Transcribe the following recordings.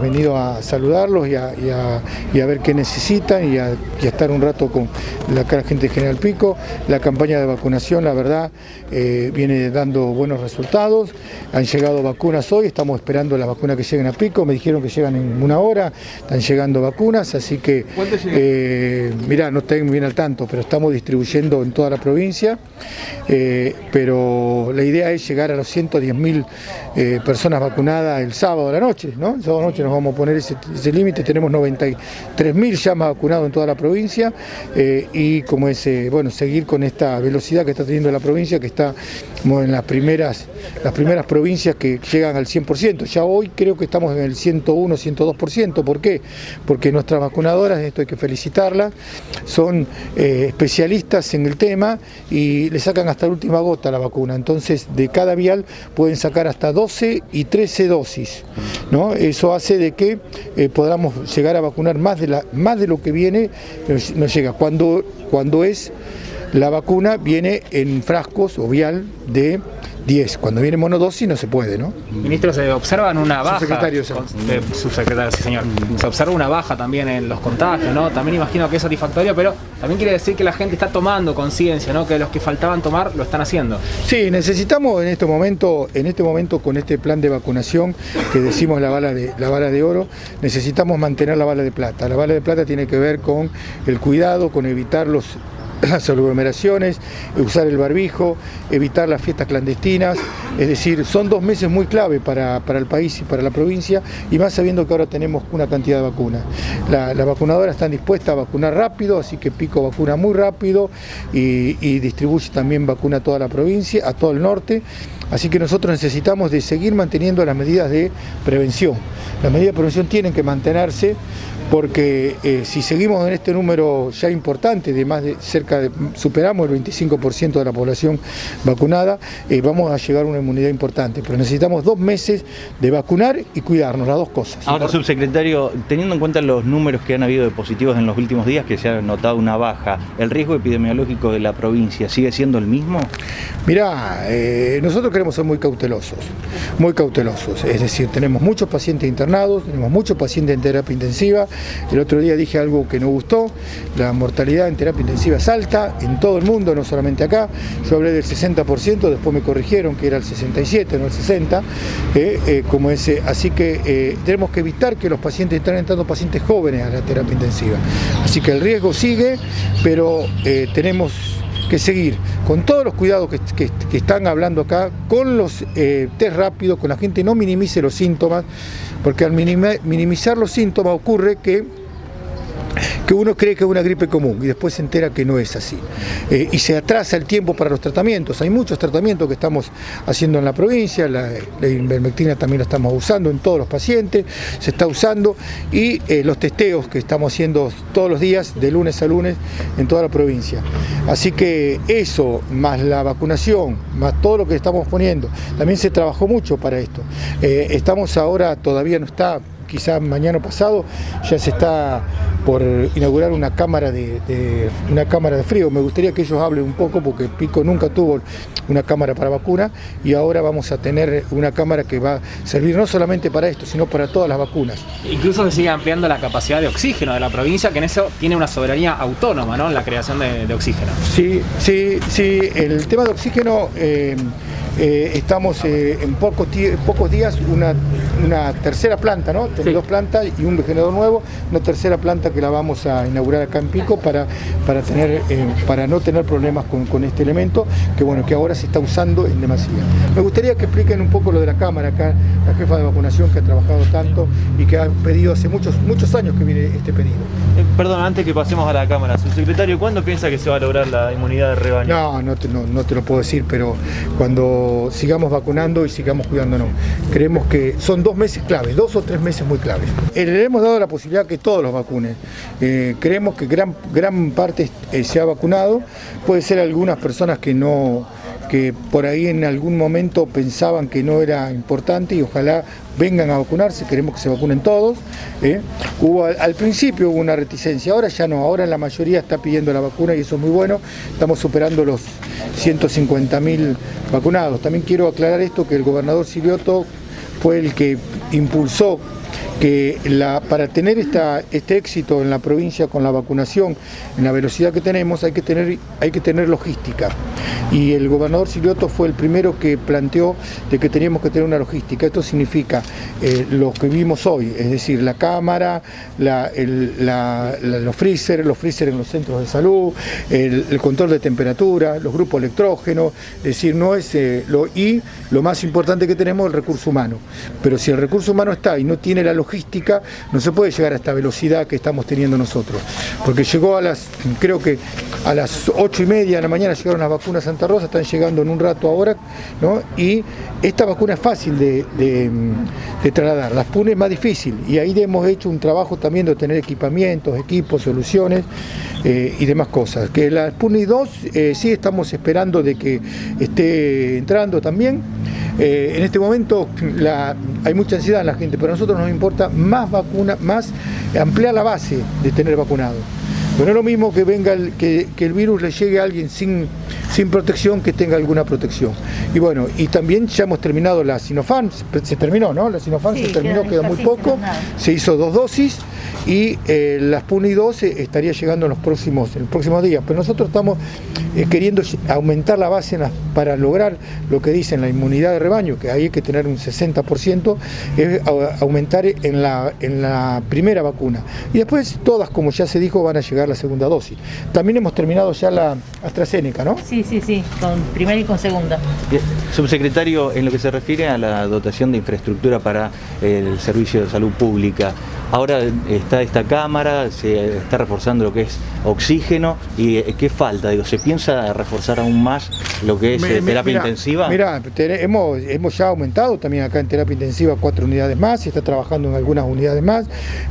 hemos venido a saludarlos y a, ver qué necesitan y a, estar un rato con la, gente de General Pico. La campaña de vacunación, la verdad, eh, viene dando buenos resultados. Han llegado vacunas hoy, estamos esperando las vacunas que lleguen a Pico. Me dijeron que llegan en una hora, están llegando vacunas, así que, eh, mirá, no estoy bien al tanto, pero estamos distribuyendo en toda la provincia. Eh, pero la idea es llegar a los 110.000 eh, personas vacunadas el sábado a la noche, ¿no? El sábado a la noche nos vamos a poner ese, límite, tenemos 93.000 ya vacunados en toda la provincia eh, y como es, bueno, seguir con esta velocidad que está teniendo la provincia, que está en las primeras, las primeras provincias que llegan al 100%. Ya hoy creo que estamos en el 101, 102%. ¿Por qué? Porque nuestras vacunadoras, esto hay que felicitarlas, son especialistas en el tema y le sacan hasta la última gota la vacuna. Entonces, de cada vial pueden sacar hasta 12 y 13 dosis. ¿no? Eso hace de que eh, podamos llegar a vacunar más de, la, más de lo que viene, nos llega. Cuando, cuando es la vacuna, viene en frascos o vial de 10. Cuando viene monodosis no se puede, ¿no? Ministro, se observan una baja. Subsecretario, subsecretario, sí, señor. Se observa una baja también en los contagios, ¿no? También imagino que es satisfactorio, pero también quiere decir que la gente está tomando conciencia, ¿no? Que los que faltaban tomar lo están haciendo. Sí, necesitamos en este momento, en este momento con este plan de vacunación que decimos la bala de la bala de oro, necesitamos mantener la bala de plata. La bala de plata tiene que ver con el cuidado, con evitar los las aglomeraciones, usar el barbijo, evitar las fiestas clandestinas, es decir, son dos meses muy clave para, el país y para la provincia, y más sabiendo que ahora tenemos una cantidad de vacunas. Las la vacunadoras están dispuestas a vacunar rápido, así que Pico vacuna muy rápido y, y distribuye también vacuna a toda la provincia, a todo el norte, así que nosotros necesitamos de seguir manteniendo las medidas de prevención. Las medidas de prevención tienen que mantenerse porque eh, si seguimos en este número ya importante, de más de cerca de, superamos el 25% de la población vacunada, eh, vamos a llegar a una inmunidad importante, pero necesitamos dos meses de vacunar y cuidarnos, las dos cosas. Ahora, subsecretario, teniendo en cuenta los números que han habido de positivos en los últimos días, que se ha notado una baja, ¿el riesgo epidemiológico de la provincia sigue siendo el mismo? Mirá, eh, nosotros queremos ser muy cautelosos, muy cautelosos, es decir, tenemos muchos pacientes internados, tenemos muchos pacientes en terapia intensiva, el otro día dije algo que no gustó, la mortalidad en terapia intensiva es alta en todo el mundo, no solamente acá. Yo hablé del 60%, después me corrigieron que era el 67, no el 60, eh, eh, como ese. Así que eh, tenemos que evitar que los pacientes estén entrando pacientes jóvenes a la terapia intensiva. Así que el riesgo sigue, pero tenemos que seguir con todos los cuidados que, están hablando acá, con los test rápidos, con la gente no minimice los síntomas porque al minimizar los síntomas ocurre que que uno cree que es una gripe común y después se entera que no es así. Eh, y se atrasa el tiempo para los tratamientos. Hay muchos tratamientos que estamos haciendo en la provincia, la, la también la estamos usando en todos los pacientes, se está usando, y eh, los testeos que estamos haciendo todos los días, de lunes a lunes, en toda la provincia. Así que eso, más la vacunación, más todo lo que estamos poniendo, también se trabajó mucho para esto. Eh, estamos ahora, todavía no está quizá mañana pasado ya se está por inaugurar una cámara de, una cámara de frío. Me gustaría que ellos hablen un poco porque Pico nunca tuvo una cámara para vacuna y ahora vamos a tener una cámara que va a servir no solamente para esto, sino para todas las vacunas. Incluso se sigue ampliando la capacidad de oxígeno de la provincia, que en eso tiene una soberanía autónoma, ¿no? En la creación de, oxígeno. Sí, sí, sí. El tema de oxígeno. Eh, eh, estamos eh, en pocos, pocos días una, una, tercera planta, ¿no? Tenemos dos plantas y un generador nuevo, una tercera planta que la vamos a inaugurar acá en Pico para, para, tener, eh, para no tener problemas con, este elemento, que bueno, que ahora se está usando en demasía. Me gustaría que expliquen un poco lo de la cámara acá, la jefa de vacunación que ha trabajado tanto y que ha pedido hace muchos, muchos años que viene este pedido. perdón, antes que pasemos a la cámara, subsecretario, ¿cuándo piensa que se va a lograr la inmunidad de rebaño? No, no no, no te lo puedo decir, pero cuando sigamos vacunando y sigamos cuidándonos. Creemos que son dos meses claves, dos o tres meses muy claves. Eh, le hemos dado la posibilidad que todos los vacunen. Eh, creemos que gran, gran parte eh, se ha vacunado, puede ser algunas personas que no que por ahí en algún momento pensaban que no era importante y ojalá vengan a vacunarse, queremos que se vacunen todos. ¿eh? Hubo, al, principio hubo una reticencia, ahora ya no, ahora la mayoría está pidiendo la vacuna y eso es muy bueno, estamos superando los 150.000 vacunados. También quiero aclarar esto, que el gobernador Silioto fue el que impulsó que la, para tener esta, este éxito en la provincia con la vacunación, en la velocidad que tenemos, hay que tener, hay que tener logística. Y el gobernador Silioto fue el primero que planteó de que teníamos que tener una logística. Esto significa eh, lo que vimos hoy, es decir, la cámara, los freezer, los freezer en los centros de salud, el, control de temperatura, los grupos electrógenos, es decir, no es eh, lo y lo más importante que tenemos el recurso humano. Pero si el recurso humano está y no tiene la logística, no se puede llegar a esta velocidad que estamos teniendo nosotros. Porque llegó a las, creo que a las ocho y media de la mañana llegaron las vacunas Santa Rosa, están llegando en un rato ahora, ¿no? Y esta vacuna es fácil de, trasladar, las PUN es más difícil y ahí hemos hecho un trabajo también de tener equipamientos, equipos, soluciones eh, y demás cosas. Que la Sputnik 2 eh, sí estamos esperando de que esté entrando también. Eh, en este momento hay mucha ansiedad en la gente, pero a nosotros nos importa más vacuna, más ampliar la base de tener vacunado. Pero no es lo mismo que venga el, que, el virus le llegue a alguien sin, sin protección que tenga alguna protección. Y bueno, y también ya hemos terminado la Sinopharm, se terminó, ¿no? La Sinopharm se terminó, queda muy poco, se hizo dos dosis y eh, la Sputnik 2 estaría llegando en los próximos, en los próximos días. Pero nosotros estamos eh, queriendo aumentar la base para lograr lo que dicen la inmunidad de rebaño, que ahí hay que tener un 60%, es aumentar en la, en la primera vacuna. Y después todas, como ya se dijo, van a llegar la segunda dosis. También hemos terminado ya la AstraZeneca, ¿no? Sí, sí, sí, con primera y con segunda. Subsecretario, en lo que se refiere a la dotación de infraestructura para el servicio de salud pública, Ahora está esta cámara, se está reforzando lo que es oxígeno y eh, ¿qué falta? Digo, ¿Se piensa reforzar aún más lo que es eh, terapia intensiva? Mira, hemos, hemos ya aumentado también acá en terapia intensiva cuatro unidades más, se está trabajando en algunas unidades más,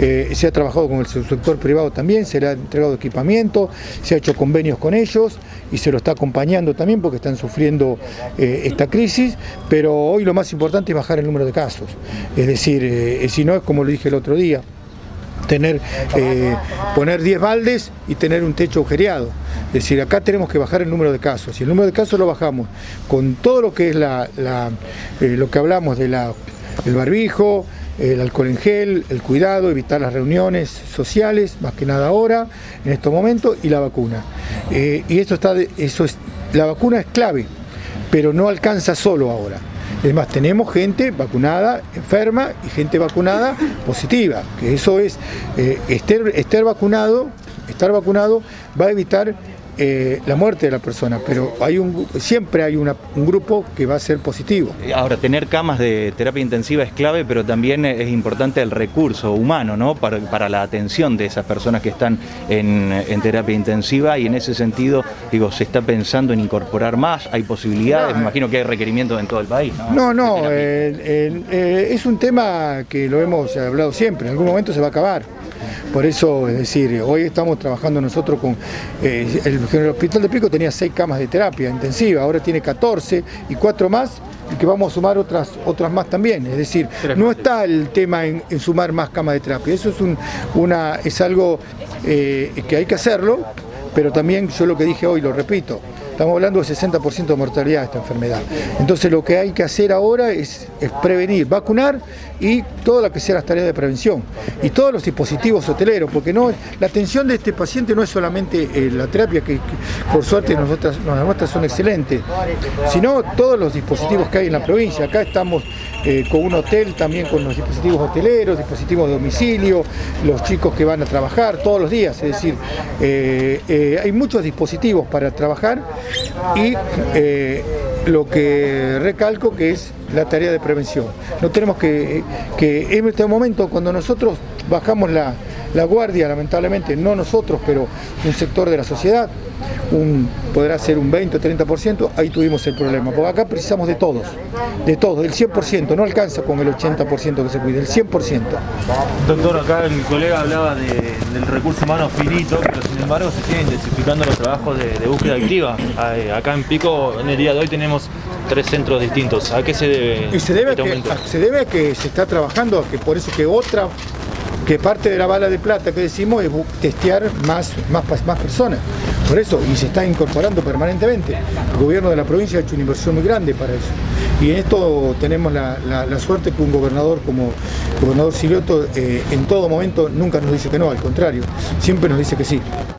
eh, se ha trabajado con el sector privado también, se le ha entregado equipamiento, se ha hecho convenios con ellos y se lo está acompañando también porque están sufriendo esta crisis, pero hoy lo más importante es bajar el número de casos. Es decir, si no es como lo dije el otro día, tener, eh, poner 10 baldes y tener un techo agujereado. Es decir, acá tenemos que bajar el número de casos. Y el número de casos lo bajamos con todo lo que es la, eh, lo que hablamos de la, el barbijo, el alcohol en gel, el cuidado, evitar las reuniones sociales, más que nada ahora, en estos momentos, y la vacuna. Eh, y esto está, eso es, la vacuna es clave, pero no alcanza solo ahora. Es más, tenemos gente vacunada, enferma y gente vacunada positiva, que eso es, eh, estar vacunado, estar vacunado va a evitar eh, la muerte de la persona, pero hay un, siempre hay un grupo que va a ser positivo. Ahora, tener camas de terapia intensiva es clave, pero también es importante el recurso humano, ¿no? Para, la atención de esas personas que están en, terapia intensiva y en ese sentido, digo, se está pensando en incorporar más, hay posibilidades, me imagino que hay requerimientos en todo el país. No, no, eh, es un tema que lo hemos hablado siempre, en algún momento se va a acabar. Por eso, es decir, hoy estamos trabajando nosotros con, eh, el, Hospital de Pico tenía seis camas de terapia intensiva, ahora tiene 14 y cuatro más y que vamos a sumar otras, otras más también. Es decir, no está el tema en, sumar más camas de terapia, eso es, un, una, es algo eh, que hay que hacerlo, pero también yo lo que dije hoy, lo repito, Estamos hablando de 60% de mortalidad de esta enfermedad. Entonces lo que hay que hacer ahora es, prevenir, vacunar y toda la que sea las tareas de prevención. Y todos los dispositivos hoteleros, porque no la atención de este paciente no es solamente eh, la terapia, que, por suerte nosotras, las nuestras son excelentes, sino todos los dispositivos que hay en la provincia. Acá estamos eh, con un hotel también con los dispositivos hoteleros, dispositivos de domicilio, los chicos que van a trabajar todos los días. Es decir, eh, hay muchos dispositivos para trabajar y eh, lo que recalco que es la tarea de prevención. No tenemos que, que en este momento cuando nosotros bajamos la, la guardia, lamentablemente, no nosotros, pero un sector de la sociedad, un, podrá ser un 20 o 30%, ahí tuvimos el problema. Porque acá precisamos de todos, de todos, del 100%, no alcanza con el 80% que se cuide, el 100%. Doctor, acá el colega hablaba del recurso humano finito, embargo se siguen intensificando los trabajos de, búsqueda activa. Acá en Pico, en el día de hoy tenemos tres centros distintos. ¿A qué se debe? Y se debe, a este que, se debe a que se está trabajando, que por eso que otra que parte de la bala de plata que decimos es testear más, más, personas. Por eso, y se está incorporando permanentemente. El gobierno de la provincia ha hecho una inversión muy grande para eso. Y en esto tenemos la, la- la suerte que un gobernador como el gobernador Silioto eh, en todo momento nunca nos dice que no, al contrario, siempre nos dice que sí.